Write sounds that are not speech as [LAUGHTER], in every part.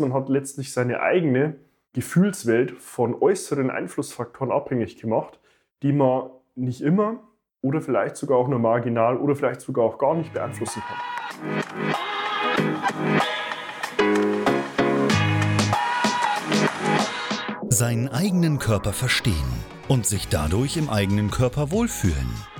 Man hat letztlich seine eigene Gefühlswelt von äußeren Einflussfaktoren abhängig gemacht, die man nicht immer oder vielleicht sogar auch nur marginal oder vielleicht sogar auch gar nicht beeinflussen kann. Seinen eigenen Körper verstehen und sich dadurch im eigenen Körper wohlfühlen.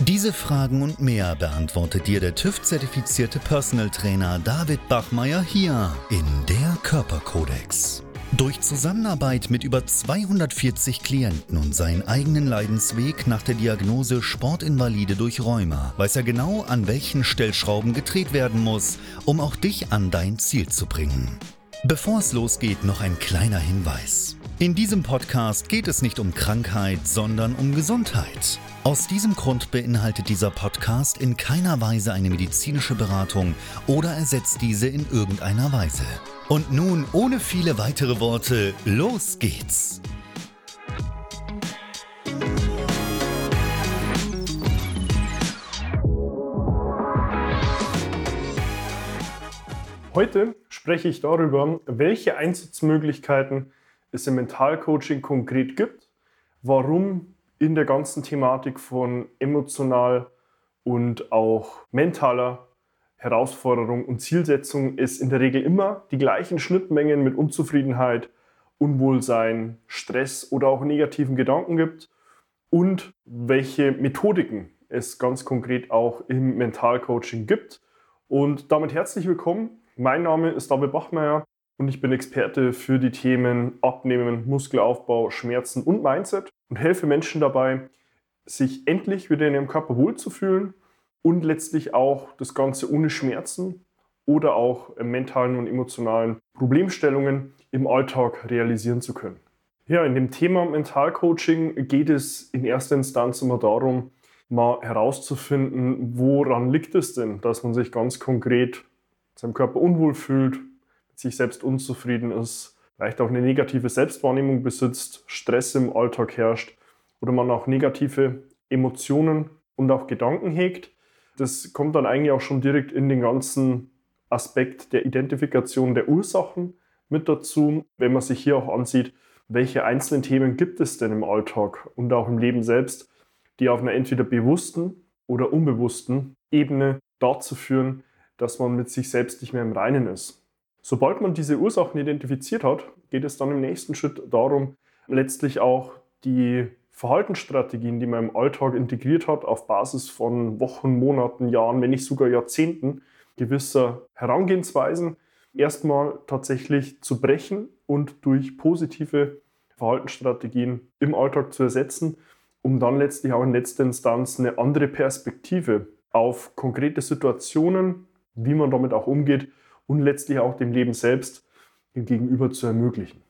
Diese Fragen und mehr beantwortet dir der TÜV-zertifizierte Personal Trainer David Bachmeier hier in der Körperkodex. Durch Zusammenarbeit mit über 240 Klienten und seinen eigenen Leidensweg nach der Diagnose Sportinvalide durch Rheuma weiß er genau, an welchen Stellschrauben gedreht werden muss, um auch dich an dein Ziel zu bringen. Bevor es losgeht, noch ein kleiner Hinweis. In diesem Podcast geht es nicht um Krankheit, sondern um Gesundheit. Aus diesem Grund beinhaltet dieser Podcast in keiner Weise eine medizinische Beratung oder ersetzt diese in irgendeiner Weise. Und nun, ohne viele weitere Worte, los geht's! Heute spreche ich darüber, welche Einsatzmöglichkeiten es im Mentalcoaching konkret gibt, warum in der ganzen Thematik von emotional und auch mentaler Herausforderung und Zielsetzung es in der Regel immer die gleichen Schnittmengen mit Unzufriedenheit, Unwohlsein, Stress oder auch negativen Gedanken gibt und welche Methodiken es ganz konkret auch im Mentalcoaching gibt. Und damit herzlich willkommen. Mein Name ist David Bachmeier und ich bin Experte für die Themen Abnehmen, Muskelaufbau, Schmerzen und Mindset und helfe Menschen dabei, sich endlich wieder in ihrem Körper wohlzufühlen und letztlich auch das Ganze ohne Schmerzen oder auch mentalen und emotionalen Problemstellungen im Alltag realisieren zu können. Ja, in dem Thema Mentalcoaching geht es in erster Instanz immer darum, mal herauszufinden, woran liegt es denn, dass man sich ganz konkret seinem Körper unwohl fühlt, sich selbst unzufrieden ist, vielleicht auch eine negative Selbstwahrnehmung besitzt, Stress im Alltag herrscht oder man auch negative Emotionen und auch Gedanken hegt. Das kommt dann eigentlich auch schon direkt in den ganzen Aspekt der Identifikation der Ursachen mit dazu, wenn man sich hier auch ansieht, welche einzelnen Themen gibt es denn im Alltag und auch im Leben selbst, die auf einer entweder bewussten oder unbewussten Ebene dazu führen, dass man mit sich selbst nicht mehr im Reinen ist. Sobald man diese Ursachen identifiziert hat, geht es dann im nächsten Schritt darum, letztlich auch die Verhaltensstrategien, die man im Alltag integriert hat, auf Basis von Wochen, Monaten, Jahren, wenn nicht sogar Jahrzehnten gewisser Herangehensweisen, erstmal tatsächlich zu brechen und durch positive Verhaltensstrategien im Alltag zu ersetzen, um dann letztlich auch in letzter Instanz eine andere Perspektive auf konkrete Situationen, wie man damit auch umgeht und letztlich auch dem Leben selbst gegenüber zu ermöglichen.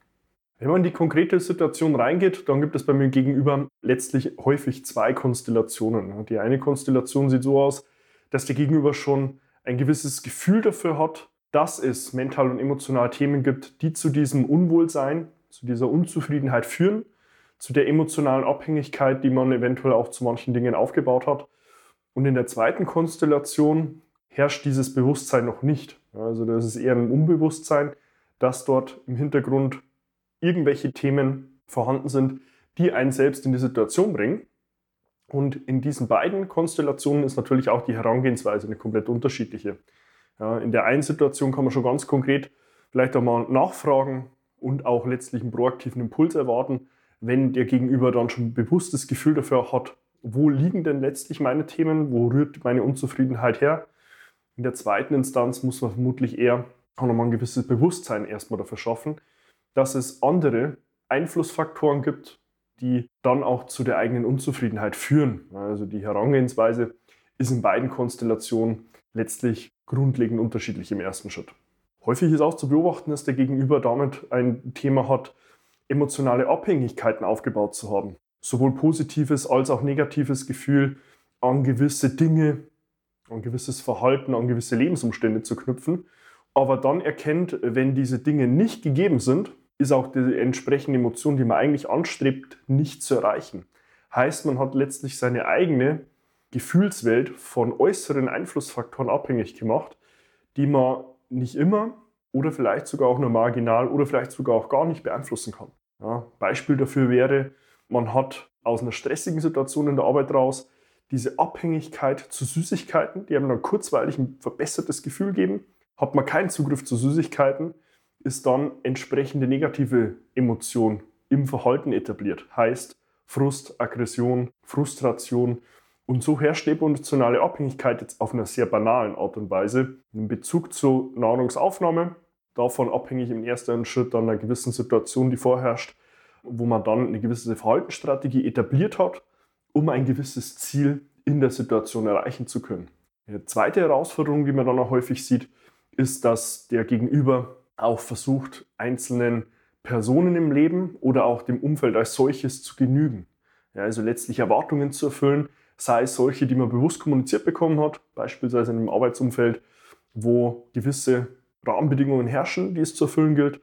Wenn man in die konkrete Situation reingeht, dann gibt es bei mir gegenüber letztlich häufig zwei Konstellationen. Die eine Konstellation sieht so aus, dass der Gegenüber schon ein gewisses Gefühl dafür hat, dass es mental und emotional Themen gibt, die zu diesem Unwohlsein, zu dieser Unzufriedenheit führen, zu der emotionalen Abhängigkeit, die man eventuell auch zu manchen Dingen aufgebaut hat. Und in der zweiten Konstellation herrscht dieses Bewusstsein noch nicht. Also das ist eher ein Unbewusstsein, das dort im Hintergrund irgendwelche Themen vorhanden sind, die einen selbst in die Situation bringen. Und in diesen beiden Konstellationen ist natürlich auch die Herangehensweise eine komplett unterschiedliche. Ja, in der einen Situation kann man schon ganz konkret vielleicht auch mal nachfragen und auch letztlich einen proaktiven Impuls erwarten, wenn der Gegenüber dann schon ein bewusstes Gefühl dafür hat, wo liegen denn letztlich meine Themen, wo rührt meine Unzufriedenheit her. In der zweiten Instanz muss man vermutlich eher auch nochmal ein gewisses Bewusstsein erstmal dafür schaffen, dass es andere Einflussfaktoren gibt, die dann auch zu der eigenen Unzufriedenheit führen. Also die Herangehensweise ist in beiden Konstellationen letztlich grundlegend unterschiedlich im ersten Schritt. Häufig ist auch zu beobachten, dass der Gegenüber damit ein Thema hat, emotionale Abhängigkeiten aufgebaut zu haben. Sowohl positives als auch negatives Gefühl an gewisse Dinge, an gewisses Verhalten, an gewisse Lebensumstände zu knüpfen. Aber dann erkennt, wenn diese Dinge nicht gegeben sind, ist auch die entsprechende Emotion, die man eigentlich anstrebt, nicht zu erreichen. Heißt, man hat letztlich seine eigene Gefühlswelt von äußeren Einflussfaktoren abhängig gemacht, die man nicht immer oder vielleicht sogar auch nur marginal oder vielleicht sogar auch gar nicht beeinflussen kann. Ja, Beispiel dafür wäre, man hat aus einer stressigen Situation in der Arbeit raus diese Abhängigkeit zu Süßigkeiten, die einem dann kurzweilig ein verbessertes Gefühl geben. Hat man keinen Zugriff zu Süßigkeiten, ist dann entsprechende negative Emotion im Verhalten etabliert. Heißt Frust, Aggression, Frustration. Und so herrscht emotionale Abhängigkeit jetzt auf einer sehr banalen Art und Weise in Bezug zur Nahrungsaufnahme. Davon abhängig im ersten Schritt dann einer gewissen Situation, die vorherrscht, wo man dann eine gewisse Verhaltensstrategie etabliert hat, um ein gewisses Ziel in der Situation erreichen zu können. Eine zweite Herausforderung, die man dann auch häufig sieht, ist, dass der Gegenüber auch versucht, einzelnen Personen im Leben oder auch dem Umfeld als solches zu genügen. Ja, also letztlich Erwartungen zu erfüllen, sei es solche, die man bewusst kommuniziert bekommen hat, beispielsweise in einem Arbeitsumfeld, wo gewisse Rahmenbedingungen herrschen, die es zu erfüllen gilt,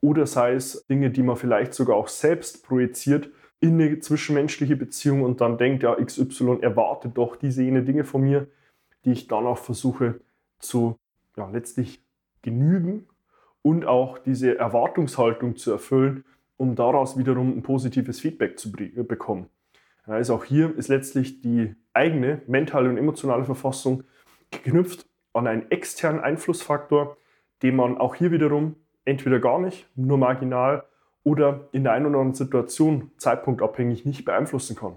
oder sei es Dinge, die man vielleicht sogar auch selbst projiziert in eine zwischenmenschliche Beziehung und dann denkt, ja, XY erwartet doch diese jene Dinge von mir, die ich dann auch versuche zu ja, letztlich genügen und auch diese Erwartungshaltung zu erfüllen, um daraus wiederum ein positives Feedback zu bekommen. Also auch hier ist letztlich die eigene mentale und emotionale Verfassung geknüpft an einen externen Einflussfaktor, den man auch hier wiederum entweder gar nicht, nur marginal oder in der einen oder anderen Situation zeitpunktabhängig nicht beeinflussen kann.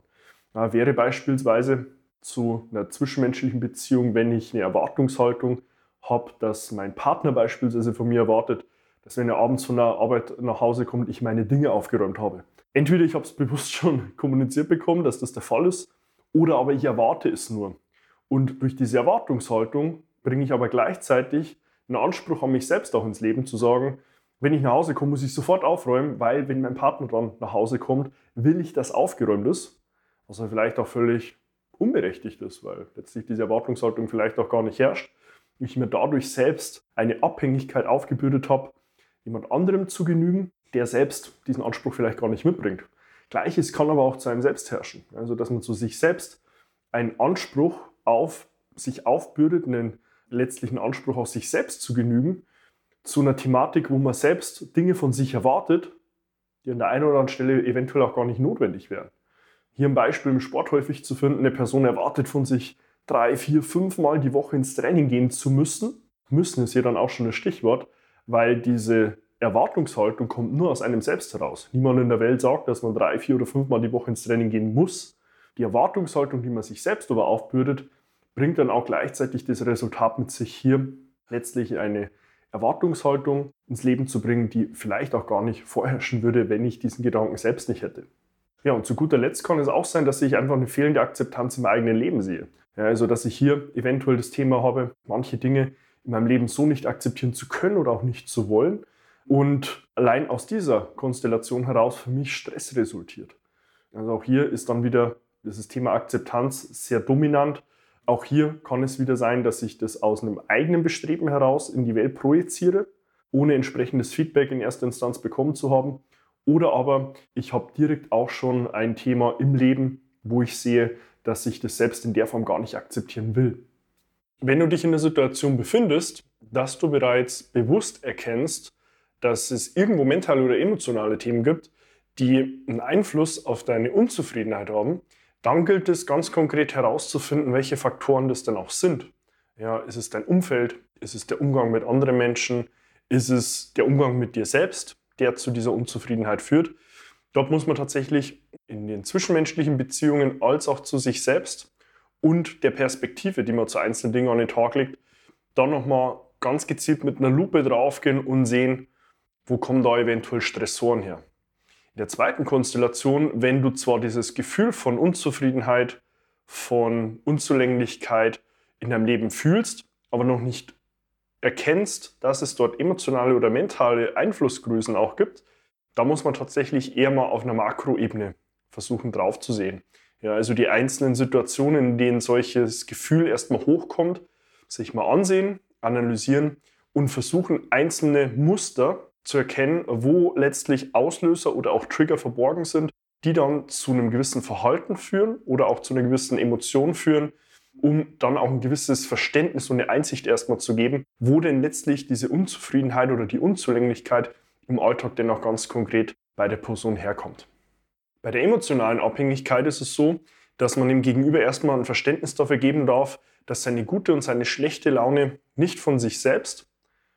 Ja, wäre beispielsweise zu einer zwischenmenschlichen Beziehung, wenn ich eine Erwartungshaltung habe, dass mein Partner beispielsweise von mir erwartet, dass wenn er abends von der Arbeit nach Hause kommt, ich meine Dinge aufgeräumt habe. Entweder ich habe es [LAUGHS] bewusst schon kommuniziert bekommen, dass das der Fall ist, oder aber ich erwarte es nur. Und durch diese Erwartungshaltung bringe ich aber gleichzeitig einen Anspruch an mich selbst auch ins Leben zu sagen, wenn ich nach Hause komme, muss ich sofort aufräumen, weil wenn mein Partner dann nach Hause kommt, will ich, dass aufgeräumt ist. Was vielleicht auch völlig unberechtigt ist, weil letztlich diese Erwartungshaltung vielleicht auch gar nicht herrscht ich mir dadurch selbst eine Abhängigkeit aufgebürdet habe, jemand anderem zu genügen, der selbst diesen Anspruch vielleicht gar nicht mitbringt. Gleiches kann aber auch zu einem selbst herrschen. Also, dass man zu sich selbst einen Anspruch auf sich aufbürdet, einen letztlichen Anspruch auf sich selbst zu genügen, zu einer Thematik, wo man selbst Dinge von sich erwartet, die an der einen oder anderen Stelle eventuell auch gar nicht notwendig wären. Hier ein Beispiel im Sport häufig zu finden, eine Person erwartet von sich drei, vier, fünf Mal die Woche ins Training gehen zu müssen. Müssen ist hier dann auch schon das Stichwort, weil diese Erwartungshaltung kommt nur aus einem selbst heraus. Niemand in der Welt sagt, dass man drei, vier oder fünf Mal die Woche ins Training gehen muss. Die Erwartungshaltung, die man sich selbst aber aufbürdet, bringt dann auch gleichzeitig das Resultat mit sich, hier letztlich eine Erwartungshaltung ins Leben zu bringen, die vielleicht auch gar nicht vorherrschen würde, wenn ich diesen Gedanken selbst nicht hätte. Ja, und zu guter Letzt kann es auch sein, dass ich einfach eine fehlende Akzeptanz im eigenen Leben sehe. Ja, also, dass ich hier eventuell das Thema habe, manche Dinge in meinem Leben so nicht akzeptieren zu können oder auch nicht zu wollen. Und allein aus dieser Konstellation heraus für mich Stress resultiert. Also auch hier ist dann wieder dieses Thema Akzeptanz sehr dominant. Auch hier kann es wieder sein, dass ich das aus einem eigenen Bestreben heraus in die Welt projiziere, ohne entsprechendes Feedback in erster Instanz bekommen zu haben. Oder aber ich habe direkt auch schon ein Thema im Leben, wo ich sehe, dass ich das selbst in der Form gar nicht akzeptieren will. Wenn du dich in der Situation befindest, dass du bereits bewusst erkennst, dass es irgendwo mentale oder emotionale Themen gibt, die einen Einfluss auf deine Unzufriedenheit haben, dann gilt es ganz konkret herauszufinden, welche Faktoren das denn auch sind. Ja, ist es dein Umfeld? Ist es der Umgang mit anderen Menschen? Ist es der Umgang mit dir selbst, der zu dieser Unzufriedenheit führt? Dort muss man tatsächlich in den zwischenmenschlichen Beziehungen als auch zu sich selbst und der Perspektive, die man zu einzelnen Dingen an den Tag legt, dann nochmal ganz gezielt mit einer Lupe draufgehen und sehen, wo kommen da eventuell Stressoren her. In der zweiten Konstellation, wenn du zwar dieses Gefühl von Unzufriedenheit, von Unzulänglichkeit in deinem Leben fühlst, aber noch nicht erkennst, dass es dort emotionale oder mentale Einflussgrößen auch gibt, da muss man tatsächlich eher mal auf einer Makroebene versuchen draufzusehen. Ja, also die einzelnen Situationen, in denen solches Gefühl erstmal hochkommt, sich mal ansehen, analysieren und versuchen, einzelne Muster zu erkennen, wo letztlich Auslöser oder auch Trigger verborgen sind, die dann zu einem gewissen Verhalten führen oder auch zu einer gewissen Emotion führen, um dann auch ein gewisses Verständnis und eine Einsicht erstmal zu geben, wo denn letztlich diese Unzufriedenheit oder die Unzulänglichkeit im Alltag denn auch ganz konkret bei der Person herkommt. Bei der emotionalen Abhängigkeit ist es so, dass man dem Gegenüber erstmal ein Verständnis dafür geben darf, dass seine gute und seine schlechte Laune nicht von sich selbst,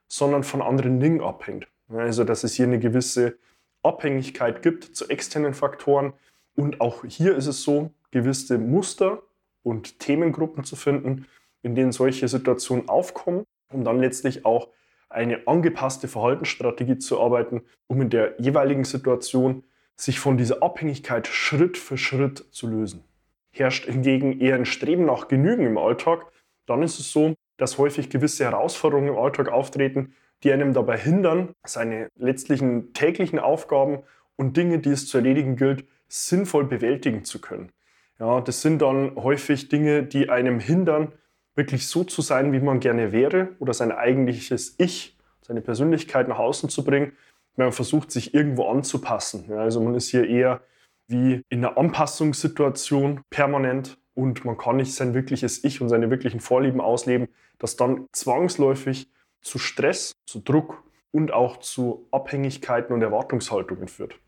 sondern von anderen Dingen abhängt. Also dass es hier eine gewisse Abhängigkeit gibt zu externen Faktoren. Und auch hier ist es so, gewisse Muster und Themengruppen zu finden, in denen solche Situationen aufkommen, um dann letztlich auch eine angepasste Verhaltensstrategie zu arbeiten, um in der jeweiligen Situation sich von dieser Abhängigkeit Schritt für Schritt zu lösen. Herrscht hingegen eher ein Streben nach Genügen im Alltag, dann ist es so, dass häufig gewisse Herausforderungen im Alltag auftreten, die einem dabei hindern, seine letztlichen täglichen Aufgaben und Dinge, die es zu erledigen gilt, sinnvoll bewältigen zu können. Ja, das sind dann häufig Dinge, die einem hindern, wirklich so zu sein, wie man gerne wäre oder sein eigentliches Ich, seine Persönlichkeit nach außen zu bringen. Man versucht, sich irgendwo anzupassen. Ja, also man ist hier eher wie in einer Anpassungssituation permanent und man kann nicht sein wirkliches Ich und seine wirklichen Vorlieben ausleben, das dann zwangsläufig zu Stress, zu Druck und auch zu Abhängigkeiten und Erwartungshaltungen führt.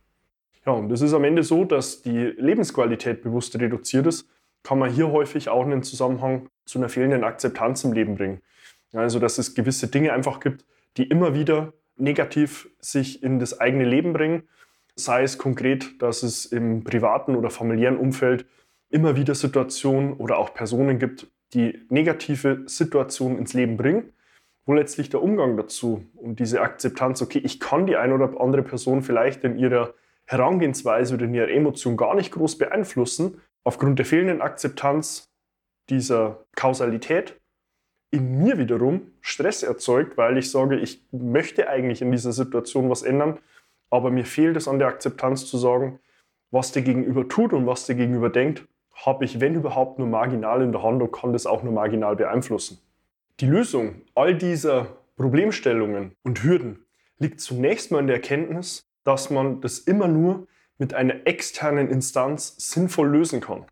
Ja, und es ist am Ende so, dass die Lebensqualität bewusst reduziert ist, kann man hier häufig auch einen Zusammenhang zu einer fehlenden Akzeptanz im Leben bringen. Also, dass es gewisse Dinge einfach gibt, die immer wieder negativ sich in das eigene Leben bringen. Sei es konkret, dass es im privaten oder familiären Umfeld immer wieder Situationen oder auch Personen gibt, die negative Situationen ins Leben bringen wo letztlich der Umgang dazu und diese Akzeptanz, okay, ich kann die eine oder andere Person vielleicht in ihrer Herangehensweise oder in ihrer Emotion gar nicht groß beeinflussen, aufgrund der fehlenden Akzeptanz dieser Kausalität in mir wiederum Stress erzeugt, weil ich sage, ich möchte eigentlich in dieser Situation was ändern, aber mir fehlt es an der Akzeptanz zu sagen, was der Gegenüber tut und was der Gegenüber denkt, habe ich, wenn überhaupt, nur marginal in der Hand und kann das auch nur marginal beeinflussen. Die Lösung all dieser Problemstellungen und Hürden liegt zunächst mal in der Erkenntnis, dass man das immer nur mit einer externen Instanz sinnvoll lösen kann.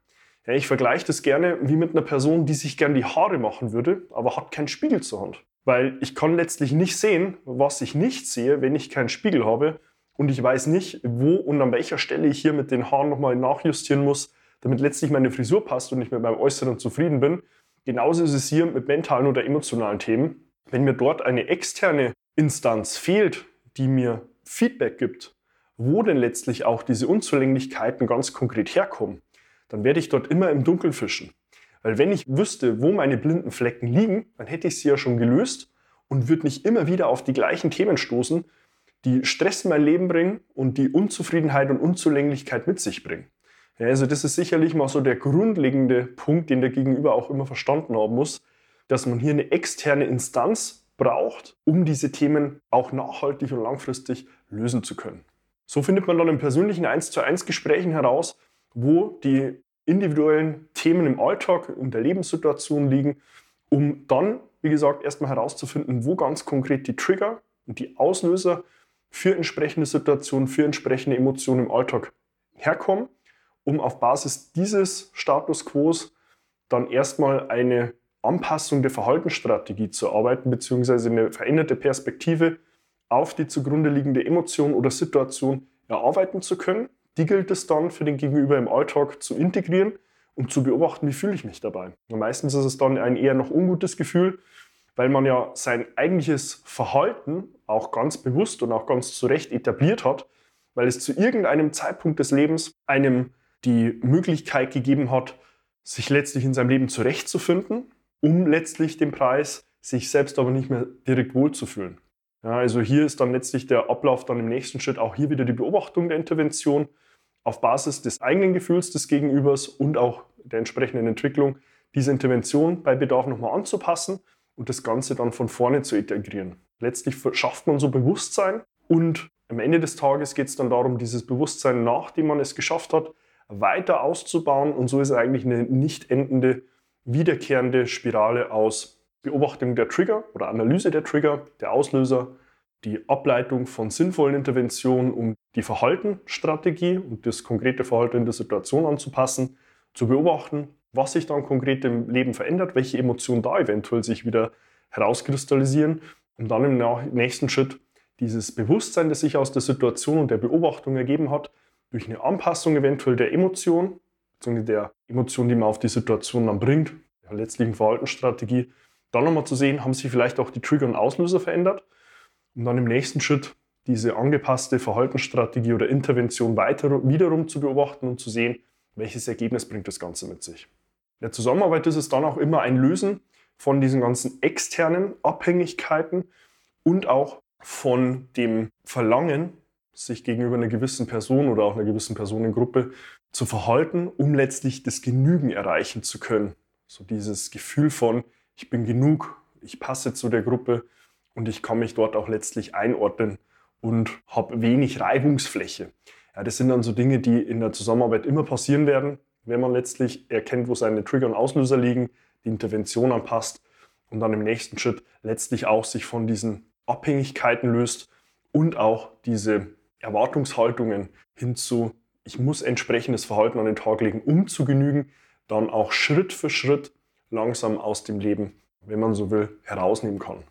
Ja, ich vergleiche das gerne wie mit einer Person, die sich gern die Haare machen würde, aber hat keinen Spiegel zur Hand. Weil ich kann letztlich nicht sehen, was ich nicht sehe, wenn ich keinen Spiegel habe. Und ich weiß nicht, wo und an welcher Stelle ich hier mit den Haaren nochmal nachjustieren muss, damit letztlich meine Frisur passt und ich mit meinem Äußeren zufrieden bin. Genauso ist es hier mit mentalen oder emotionalen Themen. Wenn mir dort eine externe Instanz fehlt, die mir Feedback gibt, wo denn letztlich auch diese Unzulänglichkeiten ganz konkret herkommen, dann werde ich dort immer im Dunkeln fischen. Weil wenn ich wüsste, wo meine blinden Flecken liegen, dann hätte ich sie ja schon gelöst und würde nicht immer wieder auf die gleichen Themen stoßen, die Stress in mein Leben bringen und die Unzufriedenheit und Unzulänglichkeit mit sich bringen. Ja, also das ist sicherlich mal so der grundlegende Punkt, den der Gegenüber auch immer verstanden haben muss, dass man hier eine externe Instanz braucht, um diese Themen auch nachhaltig und langfristig lösen zu können. So findet man dann in persönlichen 1 zu 1 Gesprächen heraus, wo die individuellen Themen im Alltag, in der Lebenssituation liegen, um dann, wie gesagt, erstmal herauszufinden, wo ganz konkret die Trigger und die Auslöser für entsprechende Situationen, für entsprechende Emotionen im Alltag herkommen um auf Basis dieses Status quo dann erstmal eine Anpassung der Verhaltensstrategie zu arbeiten, beziehungsweise eine veränderte Perspektive auf die zugrunde liegende Emotion oder Situation erarbeiten zu können. Die gilt es dann für den Gegenüber im Alltag zu integrieren und zu beobachten, wie fühle ich mich dabei. Und meistens ist es dann ein eher noch ungutes Gefühl, weil man ja sein eigentliches Verhalten auch ganz bewusst und auch ganz zu Recht etabliert hat, weil es zu irgendeinem Zeitpunkt des Lebens einem die Möglichkeit gegeben hat, sich letztlich in seinem Leben zurechtzufinden, um letztlich den Preis, sich selbst aber nicht mehr direkt wohlzufühlen. Ja, also hier ist dann letztlich der Ablauf dann im nächsten Schritt auch hier wieder die Beobachtung der Intervention auf Basis des eigenen Gefühls des Gegenübers und auch der entsprechenden Entwicklung, diese Intervention bei Bedarf nochmal anzupassen und das Ganze dann von vorne zu integrieren. Letztlich schafft man so Bewusstsein und am Ende des Tages geht es dann darum, dieses Bewusstsein, nachdem man es geschafft hat, weiter auszubauen. Und so ist eigentlich eine nicht endende, wiederkehrende Spirale aus Beobachtung der Trigger oder Analyse der Trigger, der Auslöser, die Ableitung von sinnvollen Interventionen, um die Verhaltenstrategie und das konkrete Verhalten in der Situation anzupassen, zu beobachten, was sich dann konkret im Leben verändert, welche Emotionen da eventuell sich wieder herauskristallisieren, um dann im nächsten Schritt dieses Bewusstsein, das sich aus der Situation und der Beobachtung ergeben hat, durch eine Anpassung eventuell der Emotion, beziehungsweise der Emotion, die man auf die Situation dann bringt, der letztlichen Verhaltensstrategie, dann nochmal zu sehen, haben sich vielleicht auch die Trigger und Auslöser verändert, um dann im nächsten Schritt diese angepasste Verhaltensstrategie oder Intervention weiter wiederum zu beobachten und zu sehen, welches Ergebnis bringt das Ganze mit sich. In der Zusammenarbeit ist es dann auch immer ein Lösen von diesen ganzen externen Abhängigkeiten und auch von dem Verlangen, sich gegenüber einer gewissen Person oder auch einer gewissen Personengruppe zu verhalten, um letztlich das Genügen erreichen zu können. So dieses Gefühl von, ich bin genug, ich passe zu der Gruppe und ich kann mich dort auch letztlich einordnen und habe wenig Reibungsfläche. Ja, das sind dann so Dinge, die in der Zusammenarbeit immer passieren werden, wenn man letztlich erkennt, wo seine Trigger und Auslöser liegen, die Intervention anpasst und dann im nächsten Schritt letztlich auch sich von diesen Abhängigkeiten löst und auch diese Erwartungshaltungen hin zu, ich muss entsprechendes Verhalten an den Tag legen, um zu genügen, dann auch Schritt für Schritt langsam aus dem Leben, wenn man so will, herausnehmen kann.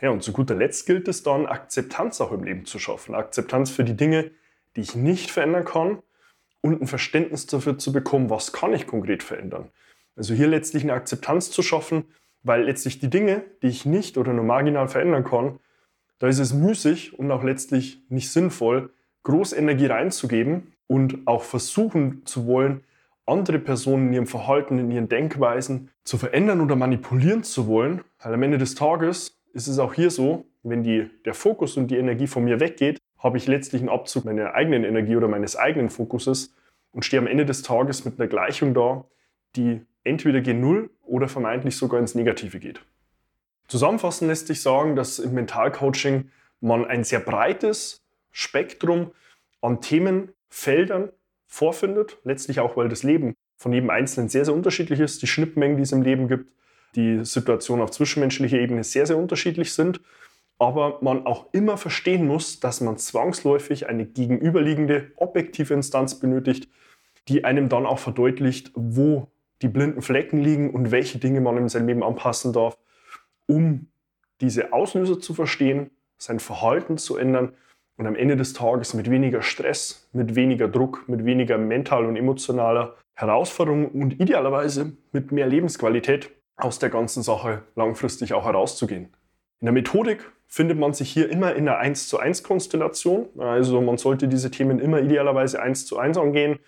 Ja, und zu guter Letzt gilt es dann, Akzeptanz auch im Leben zu schaffen. Akzeptanz für die Dinge, die ich nicht verändern kann und ein Verständnis dafür zu bekommen, was kann ich konkret verändern. Also hier letztlich eine Akzeptanz zu schaffen, weil letztlich die Dinge, die ich nicht oder nur marginal verändern kann, da ist es müßig und auch letztlich nicht sinnvoll, groß Energie reinzugeben und auch versuchen zu wollen, andere Personen in ihrem Verhalten, in ihren Denkweisen zu verändern oder manipulieren zu wollen. Weil am Ende des Tages ist es auch hier so, wenn die, der Fokus und die Energie von mir weggeht, habe ich letztlich einen Abzug meiner eigenen Energie oder meines eigenen Fokuses und stehe am Ende des Tages mit einer Gleichung da, die entweder gen Null oder vermeintlich sogar ins Negative geht. Zusammenfassend lässt sich sagen, dass im Mentalcoaching man ein sehr breites Spektrum an Themenfeldern vorfindet, letztlich auch, weil das Leben von jedem Einzelnen sehr, sehr unterschiedlich ist, die Schnittmengen, die es im Leben gibt, die Situationen auf zwischenmenschlicher Ebene sehr, sehr unterschiedlich sind, aber man auch immer verstehen muss, dass man zwangsläufig eine gegenüberliegende, objektive Instanz benötigt, die einem dann auch verdeutlicht, wo die blinden Flecken liegen und welche Dinge man in seinem Leben anpassen darf, um diese Auslöser zu verstehen, sein Verhalten zu ändern und am Ende des Tages mit weniger Stress, mit weniger Druck, mit weniger mental und emotionaler Herausforderung und idealerweise mit mehr Lebensqualität aus der ganzen Sache langfristig auch herauszugehen. In der Methodik findet man sich hier immer in einer 1 zu 1 Konstellation. Also man sollte diese Themen immer idealerweise 1 zu 1 angehen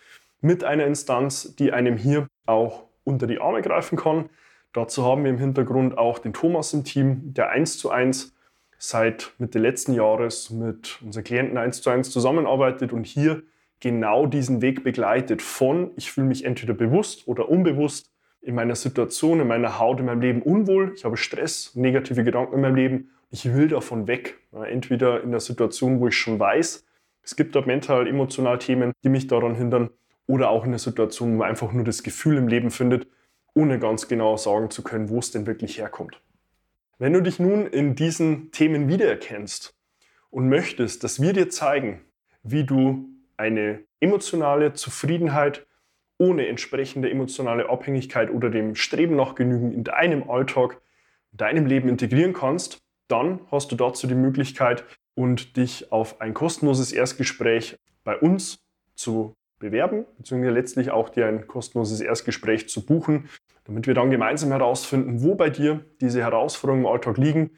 mit einer Instanz, die einem hier auch unter die Arme greifen kann. Dazu haben wir im Hintergrund auch den Thomas im Team, der 1 zu 1 seit Mitte letzten Jahres mit unseren Klienten 1 zu 1 zusammenarbeitet und hier genau diesen Weg begleitet von, ich fühle mich entweder bewusst oder unbewusst in meiner Situation, in meiner Haut, in meinem Leben unwohl, ich habe Stress, negative Gedanken in meinem Leben, ich will davon weg. Entweder in der Situation, wo ich schon weiß, es gibt dort mental, emotional Themen, die mich daran hindern, oder auch in der Situation, wo man einfach nur das Gefühl im Leben findet, ohne ganz genau sagen zu können, wo es denn wirklich herkommt. Wenn du dich nun in diesen Themen wiedererkennst und möchtest, dass wir dir zeigen, wie du eine emotionale Zufriedenheit ohne entsprechende emotionale Abhängigkeit oder dem Streben nach Genügen in deinem Alltag, in deinem Leben integrieren kannst, dann hast du dazu die Möglichkeit und dich auf ein kostenloses Erstgespräch bei uns zu bewerben, beziehungsweise letztlich auch dir ein kostenloses Erstgespräch zu buchen, damit wir dann gemeinsam herausfinden, wo bei dir diese Herausforderungen im Alltag liegen,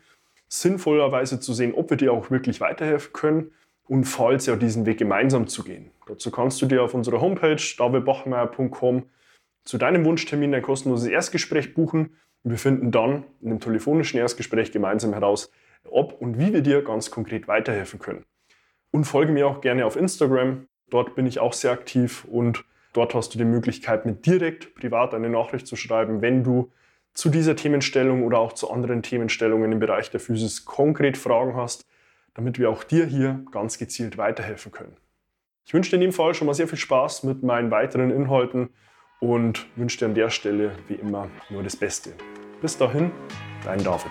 sinnvollerweise zu sehen, ob wir dir auch wirklich weiterhelfen können und falls ja diesen Weg gemeinsam zu gehen. Dazu kannst du dir auf unserer Homepage davidbachmeier.com zu deinem Wunschtermin ein kostenloses Erstgespräch buchen und wir finden dann in einem telefonischen Erstgespräch gemeinsam heraus, ob und wie wir dir ganz konkret weiterhelfen können. Und folge mir auch gerne auf Instagram. Dort bin ich auch sehr aktiv und dort hast du die Möglichkeit, mir direkt privat eine Nachricht zu schreiben, wenn du zu dieser Themenstellung oder auch zu anderen Themenstellungen im Bereich der Physis konkret Fragen hast, damit wir auch dir hier ganz gezielt weiterhelfen können. Ich wünsche dir in dem Fall schon mal sehr viel Spaß mit meinen weiteren Inhalten und wünsche dir an der Stelle wie immer nur das Beste. Bis dahin, dein David.